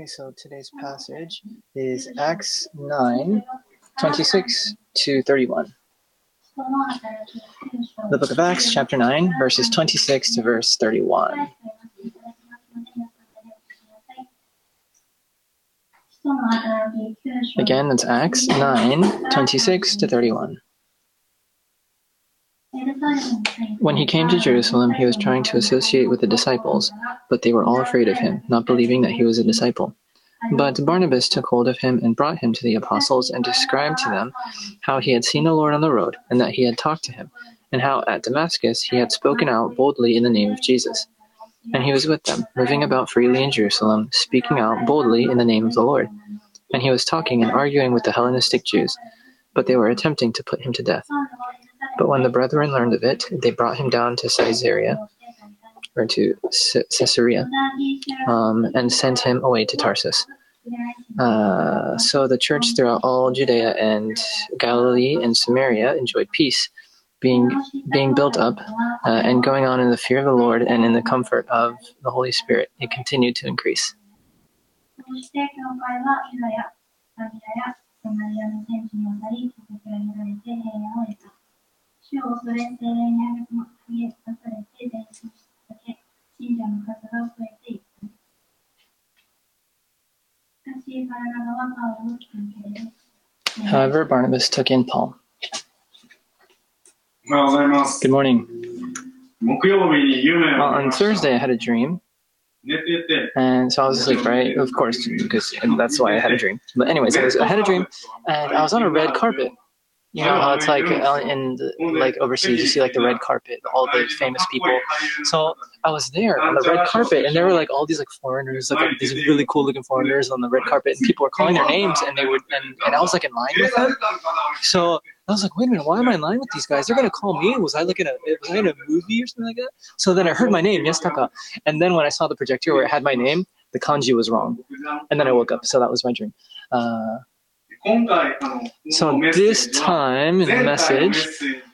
Okay, so today's oh, passage is mm-hmm. Acts 9 26 to 31. The book of Acts, chapter 9, verses 26 to verse 31. Again, that's Acts 9 26 to 31. When he came to Jerusalem, he was trying to associate with the disciples, but they were all afraid of him, not believing that he was a disciple. But Barnabas took hold of him and brought him to the apostles and described to them how he had seen the Lord on the road, and that he had talked to him, and how at Damascus he had spoken out boldly in the name of Jesus. And he was with them, moving about freely in Jerusalem, speaking out boldly in the name of the Lord. And he was talking and arguing with the Hellenistic Jews, but they were attempting to put him to death. But when the brethren learned of it, they brought him down to Caesarea, or to Caesarea, um, and sent him away to Tarsus. Uh, so the church throughout all Judea and Galilee and Samaria enjoyed peace, being being built up uh, and going on in the fear of the Lord and in the comfort of the Holy Spirit. It continued to increase. 主を恐れ、精霊に励まされて前進しただけ、信者の数が増えていった。しかし、バラナバはパウロを受け入れ However, Barnabas took in Paul. おはようございます。 Good morning. 木曜日に夢 Well, を見 on ました Thursday, I had a dream, 寝てて、 and so I was asleep, right? Of course, because that's why I had a dream. But anyways, I, was, I had a dream, and I was on a red carpet. You know how it's like uh, in like overseas, you see like the red carpet, all the famous people. So I was there on the red carpet, and there were like all these like foreigners, like these really cool looking foreigners on the red carpet, and people were calling their names, and they would, and, and I was like in line with them. So I was like, wait a minute, why am I in line with these guys? They're gonna call me. Was I like in a was I in a movie or something like that? So then I heard my name, Yestaka, And then when I saw the projector where it had my name, the kanji was wrong, and then I woke up. So that was my dream. Uh, so this time, in the message,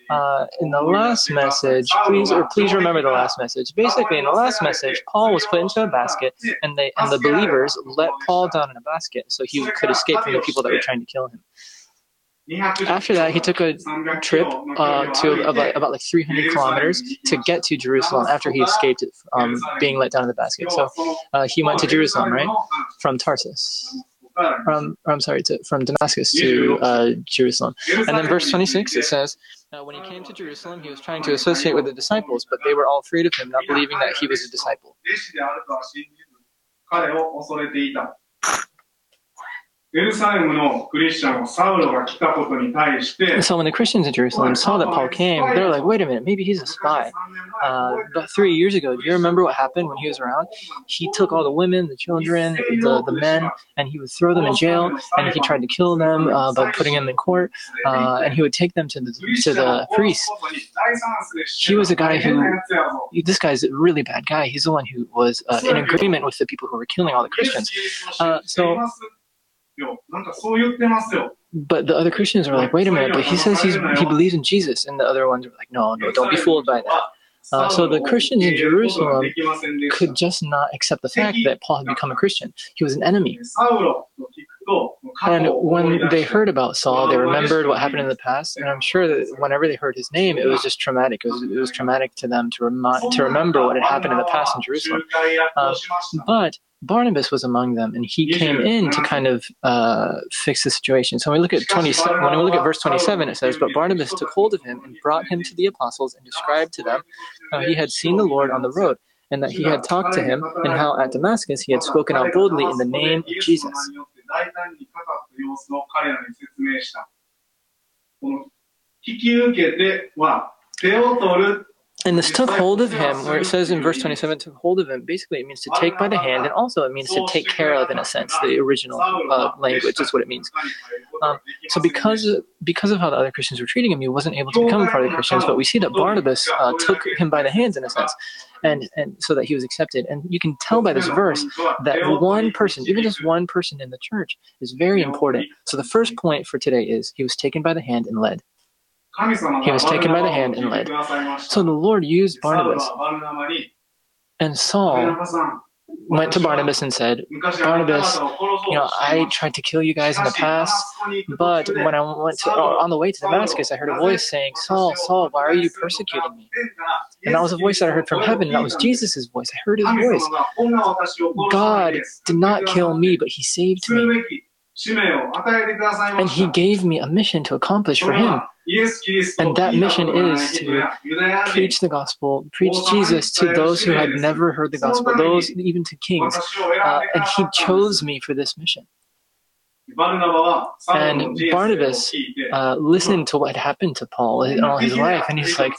uh, in the last message, please or please remember the last message. Basically, in the last message, Paul was put into a basket, and they and the believers let Paul down in a basket so he could escape from the people that were trying to kill him. After that, he took a trip uh, to about, about like 300 kilometers to get to Jerusalem after he escaped um, being let down in the basket. So uh, he went to Jerusalem, right, from Tarsus. From, or I'm sorry, to, from Damascus to uh, Jerusalem. And then verse 26, it says, uh, When he came to Jerusalem, he was trying to associate with the disciples, but they were all afraid of him, not believing that he was a disciple. So when the Christians in Jerusalem saw that Paul came, they were like, wait a minute, maybe he's a spy. Uh, about three years ago, do you remember what happened when he was around? He took all the women, the children, the, the men, and he would throw them in jail, and he tried to kill them uh, by putting them in court, uh, and he would take them to the, to the priest. He was a guy who- This guy's a really bad guy. He's the one who was uh, in agreement with the people who were killing all the Christians. Uh, so- But the other Christians were like, wait a minute, but he says he's, he believes in Jesus. And the other ones were like, no, no, don't be fooled by that. Uh, so the Christians in Jerusalem could just not accept the fact that Paul had become a Christian. He was an enemy. And when they heard about Saul, they remembered what happened in the past, and I'm sure that whenever they heard his name, it was just traumatic. It was, it was traumatic to them to, to remember what had happened in the past in Jerusalem. Uh, but Barnabas was among them, and he came in to kind of uh, fix the situation. So when we look at 27, when we look at verse 27, it says, "But Barnabas took hold of him and brought him to the apostles and described to them how he had seen the Lord on the road." And that he had talked to him, and how at Damascus he had spoken out boldly in the name of Jesus. 大胆に語った様子を彼らに説明した。この引き受けては手を取る And this took hold of him, where it says in verse 27, took hold of him, basically it means to take by the hand, and also it means to take care of, in a sense. The original uh, language is what it means. Um, So because because of how the other Christians were treating him, he wasn't able to become a part of the Christians. But we see that Barnabas uh, took him by the hands, in a sense, and and so that he was accepted. And you can tell by this verse that one person, even just one person in the church, is very important. So the first point for today is he was taken by the hand and led. He was taken by the hand and led. So the Lord used Barnabas. And Saul went to Barnabas and said, Barnabas, you know, I tried to kill you guys in the past, but when I went to, on the way to Damascus, I heard a voice saying, Saul, Saul, why are you persecuting me? And that was a voice that I heard from heaven. That was Jesus' voice. I heard his voice. God did not kill me, but he saved me. And he gave me a mission to accomplish for him. And that mission is to Preach the gospel, preach Jesus to those who had never heard the gospel, those even to kings. Uh, and he chose me for this mission. And Barnabas Uh, listened to what happened to Paul in all his life, and he's like,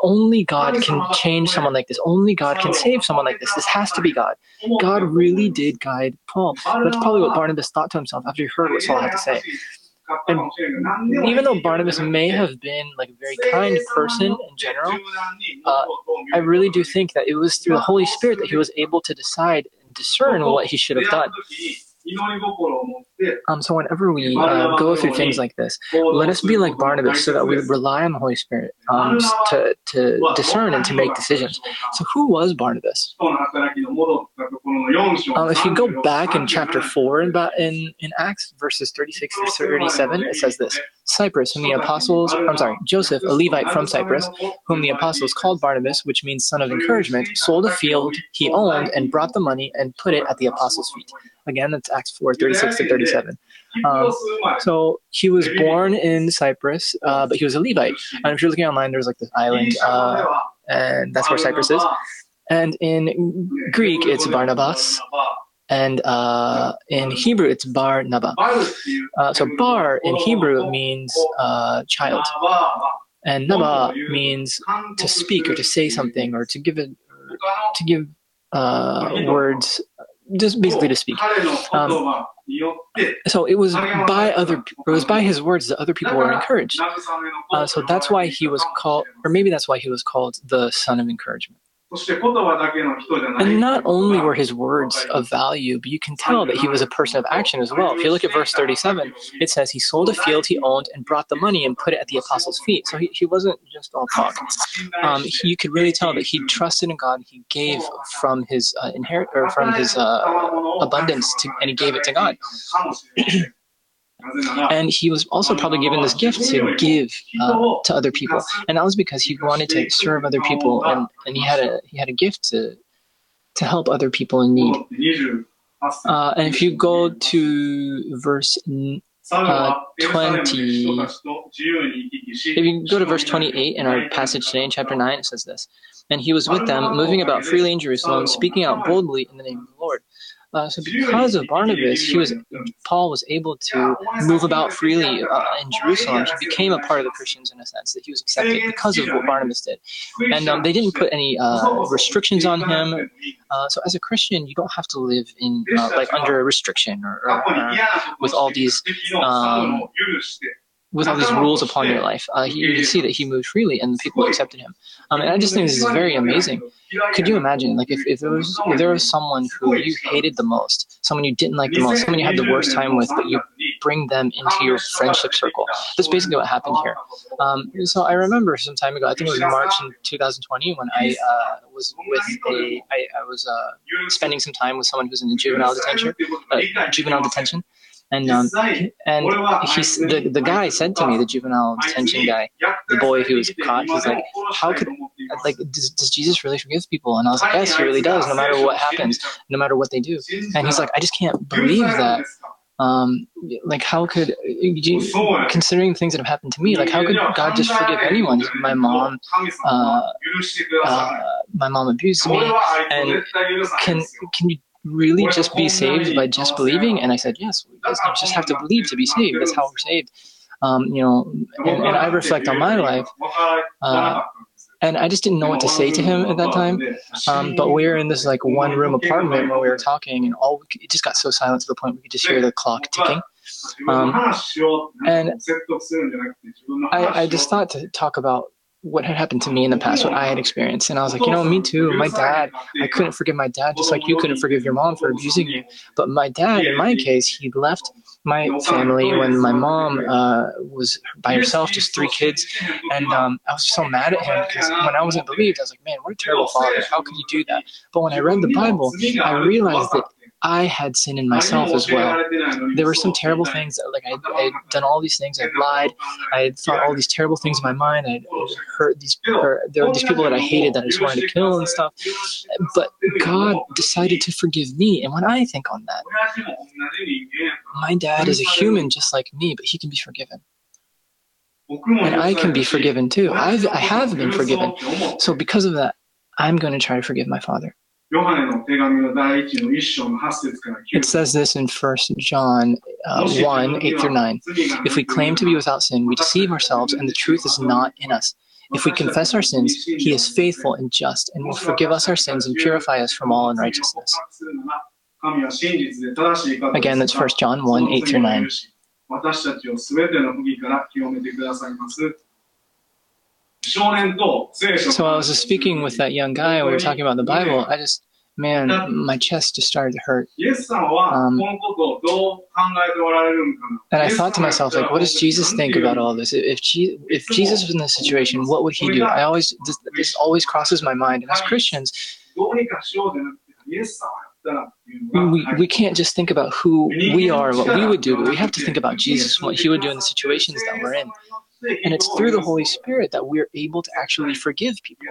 only God can change someone like this. Only God can save someone like this. This has to be God. God really did guide Paul. That's probably what Barnabas thought to himself after he heard what Saul had to say. And Even though Barnabas may have been like a very kind person in general, uh, I really do think that it was through the Holy Spirit that he was able to decide discern what he should have done. Um, so whenever we uh, go through things like this, let us be like Barnabas so that we rely on the Holy Spirit um, to, to discern and to make decisions. So who was Barnabas? Um, if you go back in chapter 4 in, in, in Acts, verses 36 to 37, it says this Cyprus, whom the apostles, I'm sorry, Joseph, a Levite from Cyprus, whom the apostles called Barnabas, which means son of encouragement, sold a field he owned and brought the money and put it at the apostles' feet. Again, that's Acts 4 36 to 37. Um, so he was born in Cyprus, uh, but he was a Levite. And if you're looking online, there's like this island, uh, and that's where Cyprus is. And in Greek, it's Barnabas, and uh, in Hebrew, it's Bar Naba. Uh, so Bar in Hebrew means uh, child, and Naba means to speak or to say something or to give it, to give uh, words, just basically to speak. Um, so it was by other, it was by his words that other people were encouraged. Uh, so that's why he was called, or maybe that's why he was called the son of encouragement. And not only were his words of value, but you can tell that he was a person of action as well. If you look at verse 37, it says he sold a field he owned and brought the money and put it at the apostles' feet. So he, he wasn't just all talk. Um, he, you could really tell that he trusted in God. He gave from his uh, inherit or from his uh, abundance, to, and he gave it to God. And he was also probably given this gift to give uh, to other people, and that was because he wanted to serve other people, and, and he had a he had a gift to to help other people in need. Uh, and if you go to verse uh, 20, if you go to verse 28 in our passage today in chapter 9, it says this And he was with them, moving about freely in Jerusalem, speaking out boldly in the name of the Lord. Uh, so because of Barnabas, he was Paul was able to move about freely uh, in Jerusalem. He became a part of the Christians in a sense that he was accepted because of what Barnabas did, and um, they didn't put any uh, restrictions on him. Uh, so as a Christian, you don't have to live in uh, like under a restriction or, or, or with all these um, with all these rules upon your life. Uh, he, you can see that he moved freely, and the people accepted him. Um, and I just think this is very amazing. Could you imagine, like, if, if there was if there was someone who you hated the most, someone you didn't like the most, someone you had the worst time with, but you bring them into your friendship circle? That's basically what happened here. Um, so I remember some time ago, I think it was March in 2020, when I uh, was with a, I, I was uh, spending some time with someone who's in juvenile detention, uh, juvenile detention. And um, and he's the the guy said to me, the juvenile detention guy, the boy who was caught. He's like, how could like does, does Jesus really forgive people? And I was like, yes, he really does. No matter what happens, no matter what they do. And he's like, I just can't believe that. Um, like how could considering things that have happened to me, like how could God just forgive anyone? My mom, uh, uh, my mom abused me, and can can you really just be saved by just believing? And I said, yes, you just have to believe to be saved. That's how we're saved. Um, you know, and, and, I reflect on my life, uh, and I just didn't know what to say to him at that time. Um, but we were in this like one room apartment where we were talking, and all it just got so silent to the point we could just hear the clock ticking. Um, and I, I just thought to talk about what had happened to me in the past, what I had experienced. And I was like, you know, me too. My dad, I couldn't forgive my dad, just like you couldn't forgive your mom for abusing you. But my dad, in my case, he left my family when my mom uh, was by herself, just three kids. And um, I was so mad at him because when I wasn't believed, I was like, man, what a terrible father. How could you do that? But when I read the Bible, I realized that I had sin in myself as well. There were some terrible things that, like, I had done all these things. I'd lied. I had thought all these terrible things in my mind. I'd hurt these, or there were these people that I hated that I just wanted to kill and stuff. But God decided to forgive me. And when I think on that, my dad is a human just like me, but he can be forgiven. And I can be forgiven too. I've, I have been forgiven. So because of that, I'm going to try to forgive my father. It says this in 1 John uh, 1 8 through 9. If we claim to be without sin, we deceive ourselves, and the truth is not in us. If we confess our sins, he is faithful and just and will forgive us our sins and purify us from all unrighteousness. Again, that's 1 John 1 8 through 9. So I was speaking with that young guy, we were talking about the Bible. I just, man, my chest just started to hurt. Um, and I thought to myself, like, what does Jesus think about all this? If, Je- if Jesus was in this situation, what would he do? I always, this, this always crosses my mind. And as Christians, we, we can't just think about who we are and what we would do, but we have to think about Jesus and what he would do in the situations that we're in. And it's through the Holy Spirit that we're able to actually forgive people.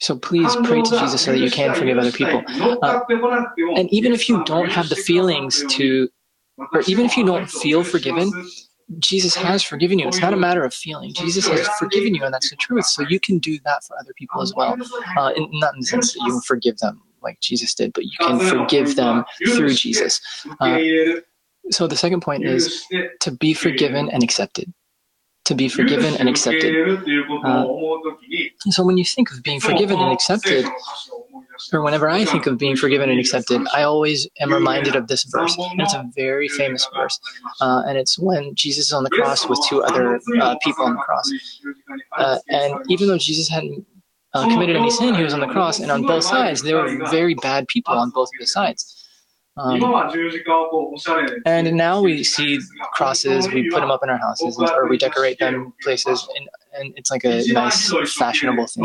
So please pray to Jesus so that you can forgive other people. Uh, and even if you don't have the feelings to, or even if you don't feel forgiven, Jesus has forgiven you. It's not a matter of feeling. Jesus has forgiven you, and that's the truth. So you can do that for other people as well. Uh, in, not in the sense that you forgive them like Jesus did, but you can forgive them through Jesus. Uh, so the second point is to be forgiven and accepted. To be forgiven and accepted. So when you think of being forgiven and accepted, or whenever I think of being forgiven and accepted, I always am reminded of this verse. And it's a very famous verse. Uh, and it's when Jesus is on the cross with two other uh, people on the cross. Uh, and even though Jesus hadn't uh, committed any sin, he was on the cross. And on both sides, there were very bad people on both of the sides. Um, and now we see crosses, we put them up in our houses, or we decorate them places, and, and it's like a nice, fashionable thing.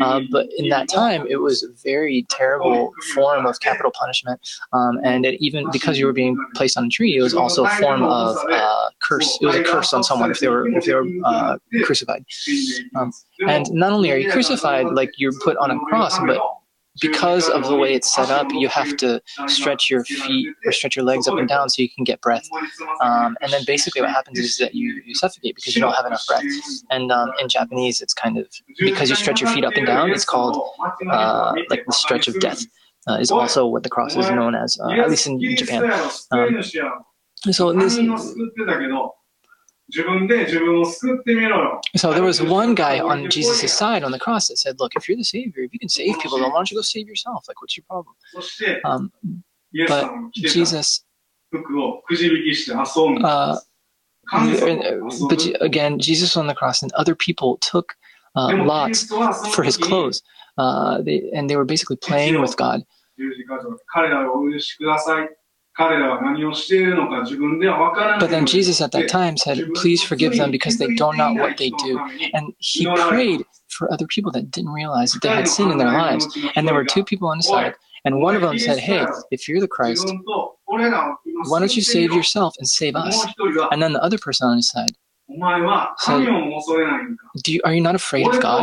Uh, but in that time, it was a very terrible form of capital punishment. Um, and it even because you were being placed on a tree, it was also a form of uh, curse. It was a curse on someone if they were if they were uh, crucified. Um, and not only are you crucified, like you're put on a cross, but because of the way it's set up, you have to stretch your feet or stretch your legs up and down so you can get breath. Um, and then basically what happens is that you, you suffocate because you don't have enough breath. And um, in Japanese, it's kind of because you stretch your feet up and down, it's called uh, like the stretch of death. Uh, is also what the cross is known as, uh, at least in Japan. Um, so this, so there was one guy on Jesus' side on the cross that said, "Look, if you're the Savior, if you can save people, then why don't you go save yourself? Like, what's your problem?" Um, but Jesus, uh, but again, Jesus was on the cross, and other people took uh, lots for his clothes, uh, they, and they were basically playing with God. But then Jesus at that time said, Please forgive them because they don't know what they do. And he prayed for other people that didn't realize that they had sin in their lives. And there were two people on his side. And one of them said, Hey, if you're the Christ, why don't you save yourself and save us? And then the other person on his side Do you, Are you not afraid of God?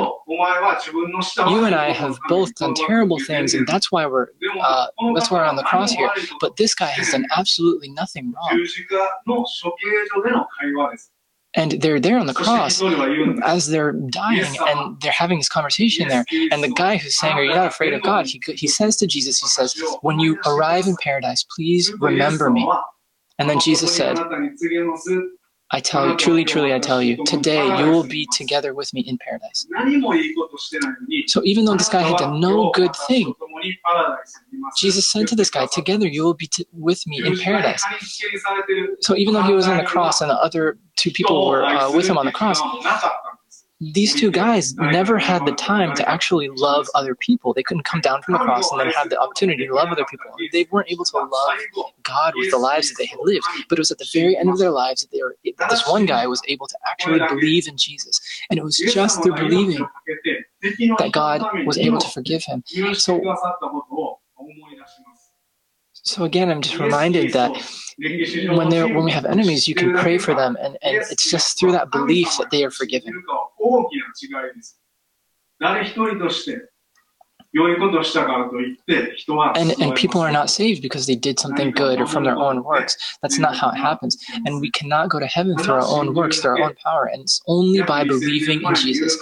You and I have both done terrible things, and that's why we're uh, that's why we're on the cross here. But this guy has done absolutely nothing wrong. And they're there on the cross as they're dying, and they're having this conversation there. And the guy who's saying, "Are you not afraid of God?" He he says to Jesus, he says, "When you arrive in paradise, please remember me." And then Jesus said, I tell you, truly, truly, I tell you, today you will be together with me in paradise. So even though this guy had done no good thing, Jesus said to this guy, Together you will be t- with me in paradise. So even though he was on the cross and the other two people were uh, with him on the cross, these two guys never had the time to actually love other people. They couldn't come down from the cross and then have the opportunity to love other people. They weren't able to love God with the lives that they had lived. But it was at the very end of their lives that they were that this one guy was able to actually believe in Jesus. And it was just through believing that God was able to forgive him. So so again, I'm just reminded that when they when we have enemies, you can pray for them, and, and it's just through that belief that they are forgiven. 大きな違いです。誰一人として良いことをしたからといって人は And and people are not saved because they did something good or from their own works. That's not how it happens. And we cannot go to heaven through our own works, through our own power. And it's only by believing in Jesus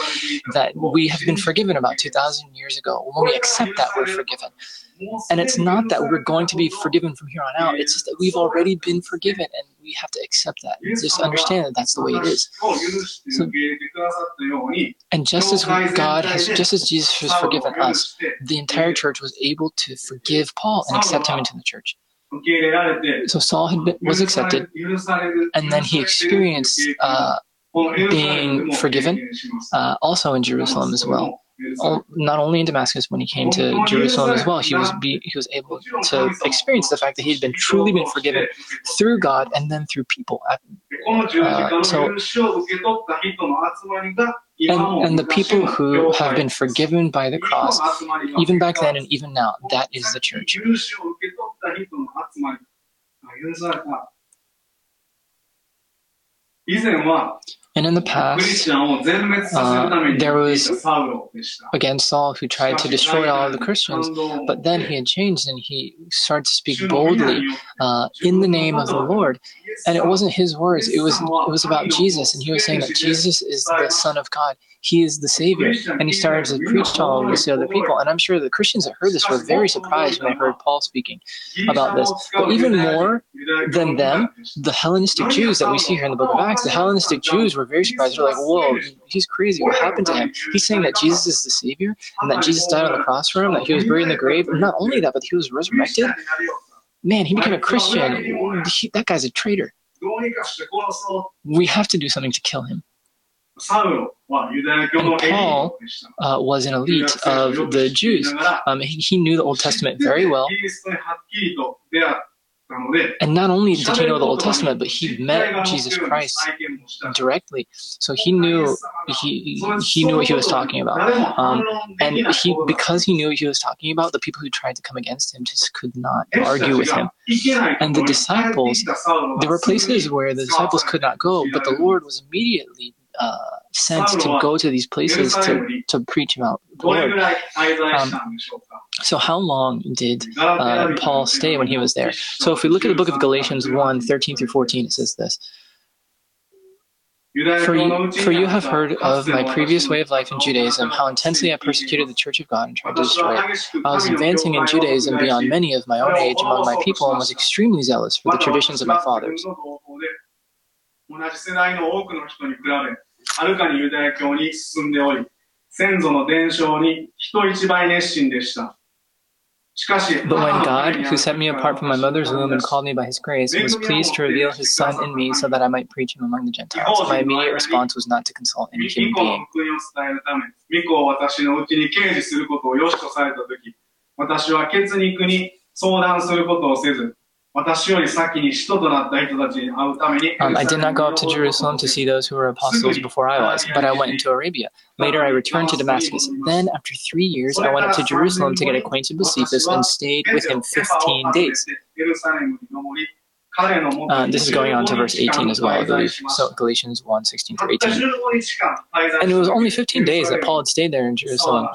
that we have been forgiven about 2,000 years ago. When we accept that, we're forgiven. And it's not that we're going to be forgiven from here on out. It's just that we've already been forgiven and we have to accept that. Just understand that that's the way it is. So, and just as God has, just as Jesus has forgiven us, the entire church was able to forgive Paul and accept him into the church. So Saul been, was accepted, and then he experienced uh, being forgiven, uh, also in Jerusalem as well not only in Damascus when he came to Jerusalem as well, he was be, he was able to experience the fact that he had been truly been forgiven through God and then through people. Uh, so, and, and the people who have been forgiven by the cross, even back then and even now, that is the church. And in the past, uh, there was again Saul who tried to destroy all the Christians, but then he had changed and he started to speak boldly uh, in the name of the Lord. And it wasn't his words; it was it was about Jesus, and he was saying that Jesus is the Son of God. He is the Savior, and he started to preach to all of this other people. And I'm sure the Christians that heard this were very surprised when they heard Paul speaking about this. But even more than them, the Hellenistic Jews that we see here in the Book of Acts, the Hellenistic Jews were very surprised. They're like, "Whoa, he's crazy! What happened to him? He's saying that Jesus is the Savior, and that Jesus died on the cross for him, that he was buried in the grave. And not only that, but he was resurrected." Man, he became a Christian. He, that guy's a traitor. We have to do something to kill him. And Paul uh, was an elite of the Jews. Um, he, he, knew the Old Testament very well. And not only did he know the Old Testament, but he met Jesus Christ directly. So he knew he he knew what he was talking about. Um, and he because he knew what he was talking about, the people who tried to come against him just could not argue with him. And the disciples, there were places where the disciples could not go, but the Lord was immediately uh, sent to go to these places to, to preach about the Lord. Um, so, how long did uh, Paul stay when he was there? So, if we look at the book of Galatians 1 13 through 14, it says this. For you, for you have heard of my previous way of life in Judaism, how intensely I persecuted the church of God and tried to destroy it. I was advancing in Judaism beyond many of my own age among my people and was extremely zealous for the traditions of my fathers. はるかにユダヤ教に進んでおり、先祖の伝承に人一倍熱心でした。But when God, who set me apart from my mother's womb and called me by his grace, was pleased to reveal his Son in me so that I might preach him among the Gentiles, my immediate response was not to consult any human being. 私は血肉に相談することをせず、um, I did not go up to Jerusalem to see those who were apostles before I was, but I went into Arabia. Later, I returned to Damascus. Then, after three years, I went up to Jerusalem to get acquainted with Cephas and stayed with him 15 days. Uh, this is going on to verse 18 as well, I believe. So Galatians 1 16 through 18. And it was only 15 days that Paul had stayed there in Jerusalem.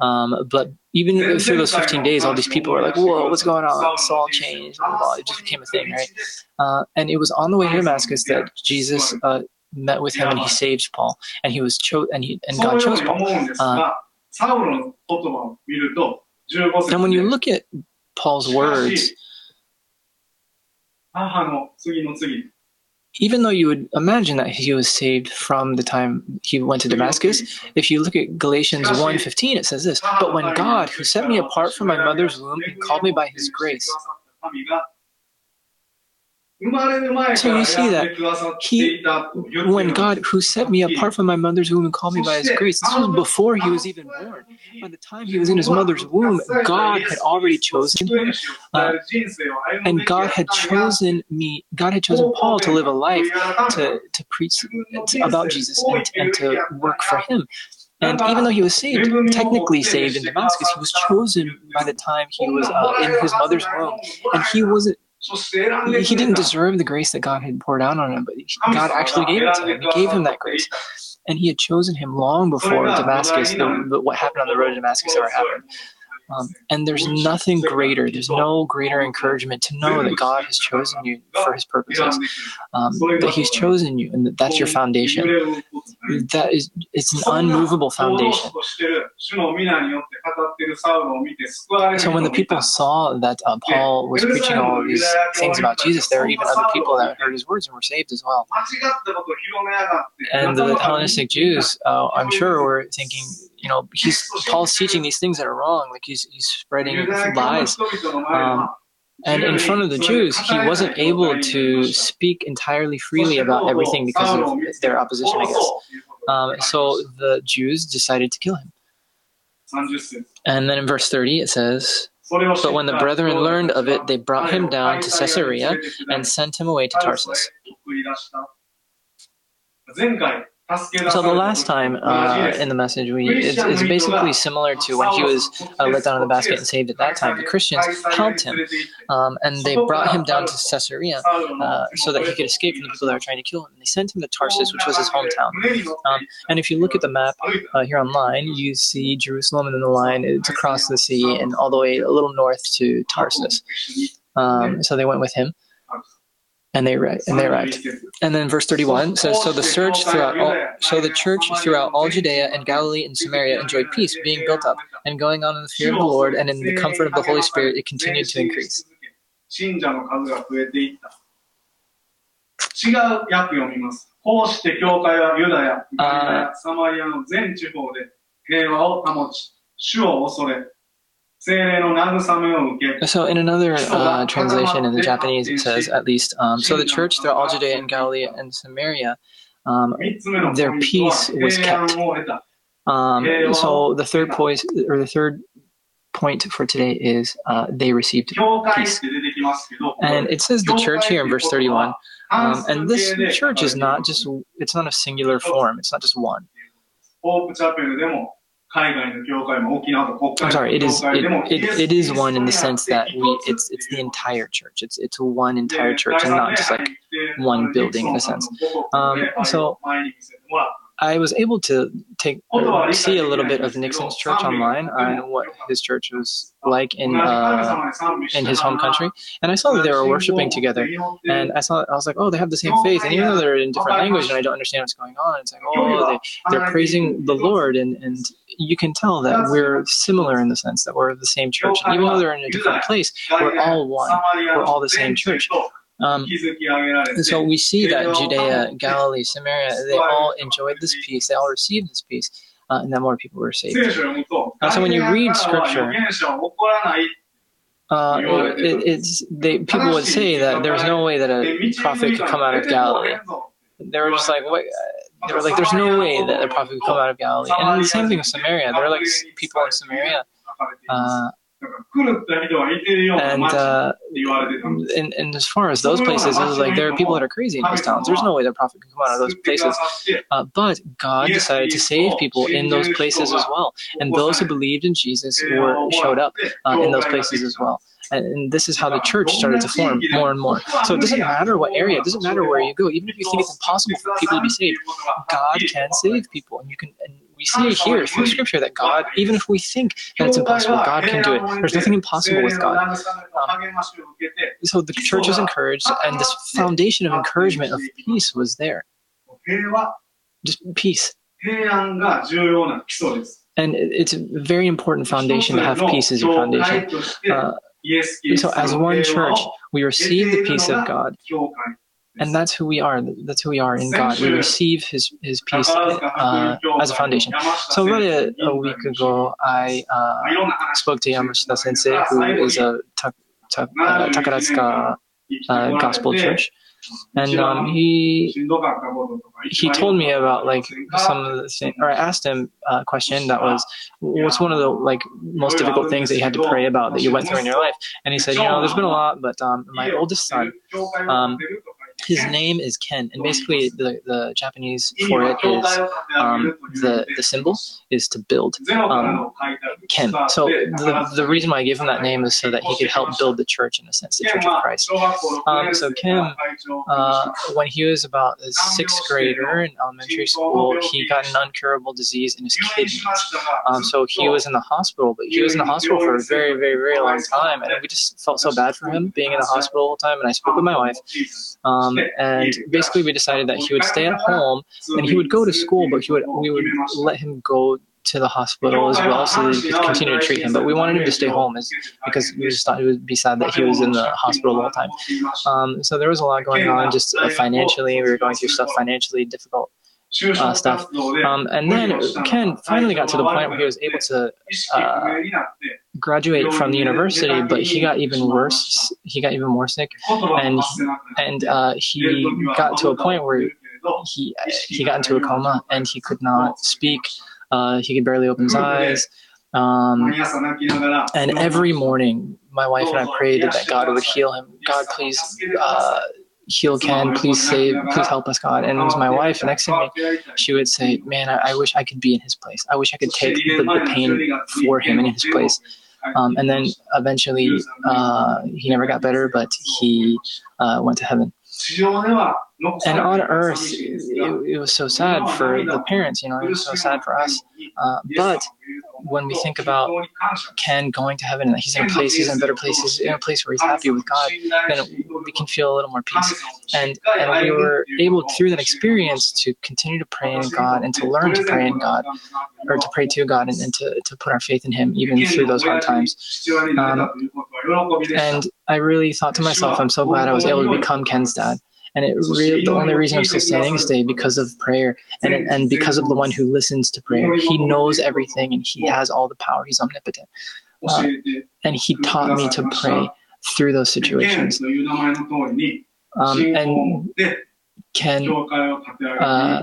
Um, but even through those 15 days, all these people were like, whoa, what's going on? Saul changed. Blah, blah. It just became a thing, right? Uh, and it was on the way to Damascus that Jesus uh, met with him and he saved Paul. And he was cho- and, he, and God chose Paul. Uh, and when you look at Paul's words, even though you would imagine that he was saved from the time he went to Damascus, if you look at Galatians 1:15, it says this: "But when God, who set me apart from my mother's womb and called me by His grace." So you see that he, when God, who set me apart from my mother's womb and called me by His grace, this was before he was even born. By the time he was in his mother's womb, God had already chosen him, uh, and God had chosen me. God had chosen Paul to live a life to to preach about Jesus. and, and to work for Him. And even though he was saved, technically saved in Damascus, he was chosen by the time he was uh, in his mother's womb, and he wasn't he didn't deserve the grace that God had poured out on him, but God actually gave it to him. He gave him that grace. And he had chosen him long before Damascus, the, what happened on the road to Damascus ever happened. Um, and there's nothing greater, there's no greater encouragement to know that God has chosen you for his purposes, um, that he's chosen you, and that that's your foundation. That is, it's an unmovable foundation. So when the people saw that uh, Paul was preaching all these things about Jesus, there were even other people that heard his words and were saved as well. And the Hellenistic Jews, uh, I'm sure, were thinking, you know, he's Paul's teaching these things that are wrong, like he's he's spreading lies. Um, and in front of the Jews, he wasn't able to speak entirely freely about everything because of their opposition, I guess. Um, so the Jews decided to kill him. And then in verse 30, it says, But when the brethren learned of it, they brought him down to Caesarea and sent him away to Tarsus. So the last time uh, in the message, we it's, it's basically similar to when he was uh, let down in the basket and saved at that time. The Christians helped him, um, and they brought him down to Caesarea uh, so that he could escape from the people that were trying to kill him. And they sent him to Tarsus, which was his hometown. Um, and if you look at the map uh, here online, you see Jerusalem, and then the line it's across the sea and all the way a little north to Tarsus. Um, so they went with him and they arrived, and they arrived. And then verse 31 says, "So the church throughout all, so the church throughout all Judea and Galilee and Samaria enjoyed peace, being built up and going on in the fear of the Lord and in the comfort of the Holy Spirit. It continued to increase." 信 So in another uh, translation in the Japanese, it says at least, um, so the church throughout all Judea and Galilee and Samaria, um, their peace was kept. Um, so the third point, or the third point for today is uh, they received peace. And it says the church here in verse 31. Um, and this church is not just, it's not a singular form, it's not just one. I'm sorry. It is it, it, it is one in the sense that we it's it's the entire church. It's it's one entire church and not just like one building in a sense. Um, so I was able to take see a little bit of Nixon's church online. On what his church was like in uh, in his home country, and I saw that they were worshiping together. And I saw I was like, oh, they have the same faith, and even though they're in different language and I don't understand what's going on, it's like, oh, they they're praising the Lord, and and you can tell that we're similar in the sense that we're the same church. And even though they're in a different place, we're all one. We're all the same church. Um, and so we see that Judea, Galilee, Samaria, they all enjoyed this peace. They all received this peace, uh, and then more people were saved. Uh, so when you read scripture, uh, it, it's they people would say that there was no way that a prophet could come out of Galilee. They were just like, what? They were like, there's no way that a prophet could come out of Galilee. And the same thing with Samaria. There were like people in Samaria. Uh, and, uh, and and as far as those places, like there are people that are crazy in those towns. There's no way the prophet can come out of those places. Uh, but God decided to save people in those places as well, and those who believed in Jesus were showed up uh, in those places as well. And this is how the church started to form more and more. So it doesn't matter what area, it doesn't matter where you go. Even if you think it's impossible for people to be saved, God can save people, and you can. And we see here through Scripture that God, even if we think that it's impossible, God can do it. There's nothing impossible with God. Um, so the church was encouraged, and this foundation of encouragement of peace was there. Just peace. And it's a very important foundation to have peace as your foundation. Uh, so, as one church, we receive the peace of God, and that's who we are. That's who we are in God. We receive His His peace uh, as a foundation. So, about a, a week ago, I uh, spoke to Yamashita Sensei, who is a ta- ta- uh, Takarazuka uh, gospel church, and um, he he told me about like some of the things, or I asked him a question that was, what's one of the like most difficult things that you had to pray about that you went through in your life? And he said, you know, there's been a lot, but um, my oldest son, um, his name is Ken, and basically the, the Japanese for it is um, the the symbol is to build. Um, Ken. So the, the reason why I gave him that name is so that he could help build the church in a sense, the Church of Christ. Um, so Ken, uh, when he was about a sixth grader in elementary school, he got an uncurable disease in his kidneys. Um, so he was in the hospital, but he was in the hospital for a very, very, very long time, and we just felt so bad for him being in the hospital all the time. And I spoke with my wife. Um, and basically, we decided that he would stay at home and he would go to school, but he would we would let him go to the hospital as well so we could continue to treat him. But we wanted him to stay home as, because we just thought it would be sad that he was in the hospital all the time. Um, so there was a lot going on just uh, financially. We were going through stuff financially difficult uh, stuff. Um, and then Ken finally got to the point where he was able to uh, graduate from the university, but he got even worse. He got even more sick, and and uh, he got to a point where he he got into a coma and he could not speak. Uh, he could barely open his eyes. Um, and every morning, my wife and I prayed that God would heal him. God, please uh, heal Ken. Please save. Please help us, God. And it was my wife next to me. She would say, "Man, I, I wish I could be in his place. I wish I could take the, the pain for him in his place." Um, and then eventually, uh, he never got better, but he uh, went to heaven. And on earth, it, it, was so sad for the parents, you know, it was so sad for us. Uh, but when we think about Ken going to heaven and he's in a place, he's in a better place, he's in a place where he's happy with God, then we can feel a little more peace. And and we were able through that experience to continue to pray in God and to learn to pray in God, or to pray to God and, and to, to put our faith in Him even through those hard times. Um, and I really thought to myself, I'm so glad I was able to become Ken's dad. And it really, the only reason I'm still standing is today because of prayer. And, and because of the one who listens to prayer. He knows everything and he has all the power. He's omnipotent. Uh, and he taught me to pray through those situations. Um, and Ken, uh,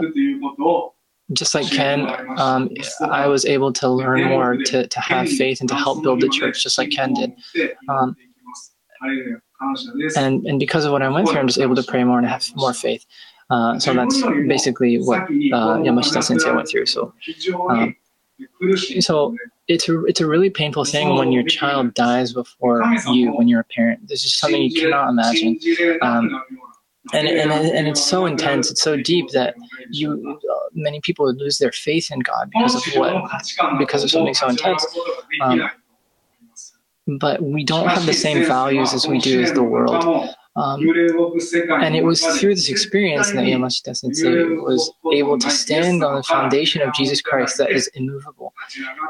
just like Ken, um, I was able to learn more, to, to have faith, and to help build the church, just like Ken did. Um, and and because of what I went through, I'm just able to pray more and have more faith. Uh, so that's basically what uh, Yamashita Sensei went through. So, um, so it's a, it's a really painful thing when your child dies before you, when you're a parent. This is something you cannot imagine. Um, and, and and it's so intense, it's so deep that you uh, many people would lose their faith in God because of what because of something so intense. Um, but we don't have the same values as we do as the world. Um, and it was through this experience that Yamashita Sensei was able to stand on the foundation of Jesus Christ that is immovable.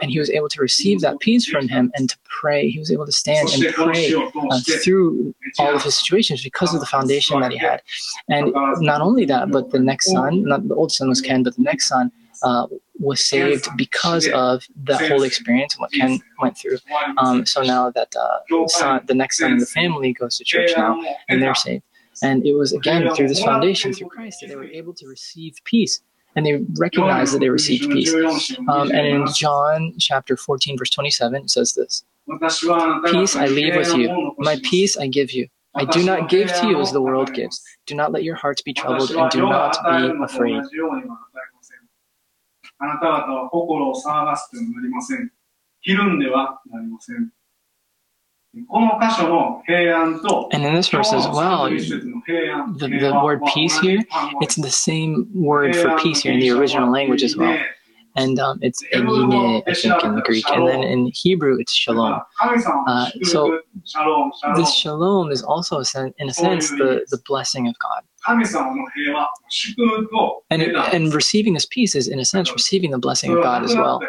And he was able to receive that peace from him and to pray. He was able to stand and pray uh, through all of his situations because of the foundation that he had. And not only that, but the next son, not the old son was Ken, but the next son uh, was saved because of the whole experience and what Ken went through. Um, so now that uh, son, the next son in the family goes to church now, and they're saved. And it was again through this foundation, through Christ, that they were able to receive peace. And they recognized that they received peace. Um, and in John chapter 14, verse 27, it says this Peace I leave with you, my peace I give you. I do not give to you as the world gives. Do not let your hearts be troubled, and do not be afraid. あなた方は心を騒がすてはなりません。ひるんではなりません。この箇所の平安と、And in this verse as well, the, the word peace here, it's the same word for peace here in the original language as well. and um, it's eirene, I think, in Greek, and then in Hebrew it's shalom. Uh, so this shalom is also, in a sense, the, the blessing of God. And, and receiving this peace is, in a sense, receiving the blessing of God as well.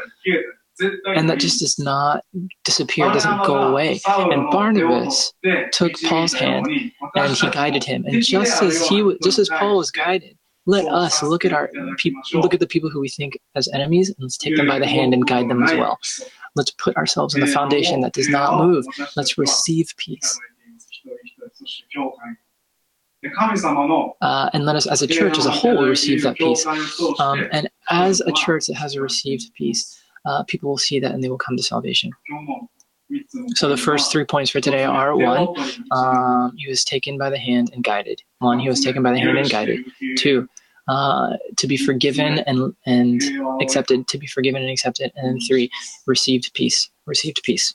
And that just does not disappear, doesn't go away. And Barnabas took Paul's hand and he guided him. And just as he, just as Paul was guided, let us look at our people look at the people who we think as enemies and let's take them by the hand and guide them as well. Let's put ourselves on the foundation that does not move. Let's receive peace. Uh, and let us as a church as a whole receive that peace. Um, and as a church that has received peace uh, people will see that and they will come to salvation. So the first three points for today are one, um, he was taken by the hand and guided. One, he was taken by the hand and guided. Two, uh, to be forgiven and and accepted, to be forgiven and accepted. And three, received peace, received peace.